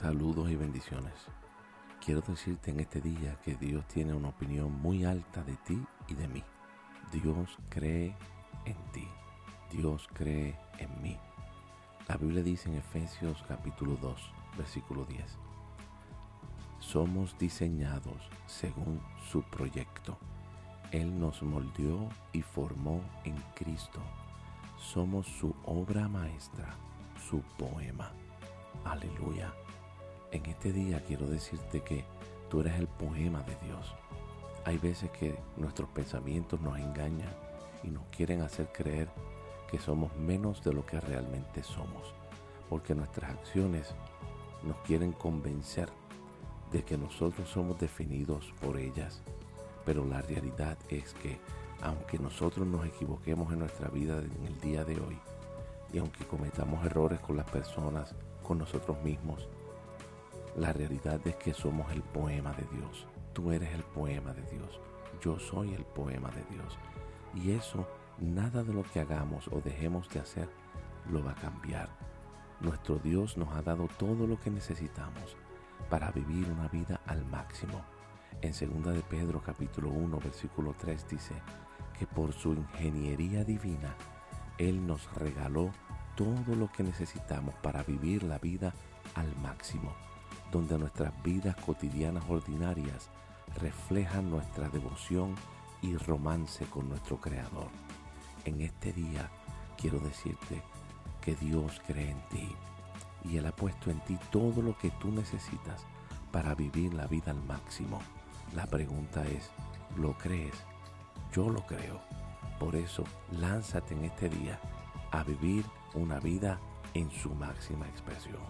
Saludos y bendiciones. Quiero decirte en este día que Dios tiene una opinión muy alta de ti y de mí. Dios cree en ti. Dios cree en mí. La Biblia dice en Efesios capítulo 2, versículo 10. Somos diseñados según su proyecto. Él nos moldeó y formó en Cristo. Somos su obra maestra, su poema. Aleluya. En este día quiero decirte que tú eres el poema de Dios. Hay veces que nuestros pensamientos nos engañan y nos quieren hacer creer que somos menos de lo que realmente somos, porque nuestras acciones nos quieren convencer de que nosotros somos definidos por ellas. Pero la realidad es que aunque nosotros nos equivoquemos en nuestra vida en el día de hoy, y aunque cometamos errores con las personas, con nosotros mismos, la realidad es que somos el poema de Dios. Tú eres el poema de Dios. Yo soy el poema de Dios. Y eso, nada de lo que hagamos o dejemos de hacer, lo va a cambiar. Nuestro Dios nos ha dado todo lo que necesitamos para vivir una vida al máximo. En 2 de Pedro capítulo 1 versículo 3 dice que por su ingeniería divina Él nos regaló todo lo que necesitamos para vivir la vida al máximo donde nuestras vidas cotidianas ordinarias reflejan nuestra devoción y romance con nuestro Creador. En este día quiero decirte que Dios cree en ti y Él ha puesto en ti todo lo que tú necesitas para vivir la vida al máximo. La pregunta es, ¿lo crees? Yo lo creo. Por eso, lánzate en este día a vivir una vida en su máxima expresión.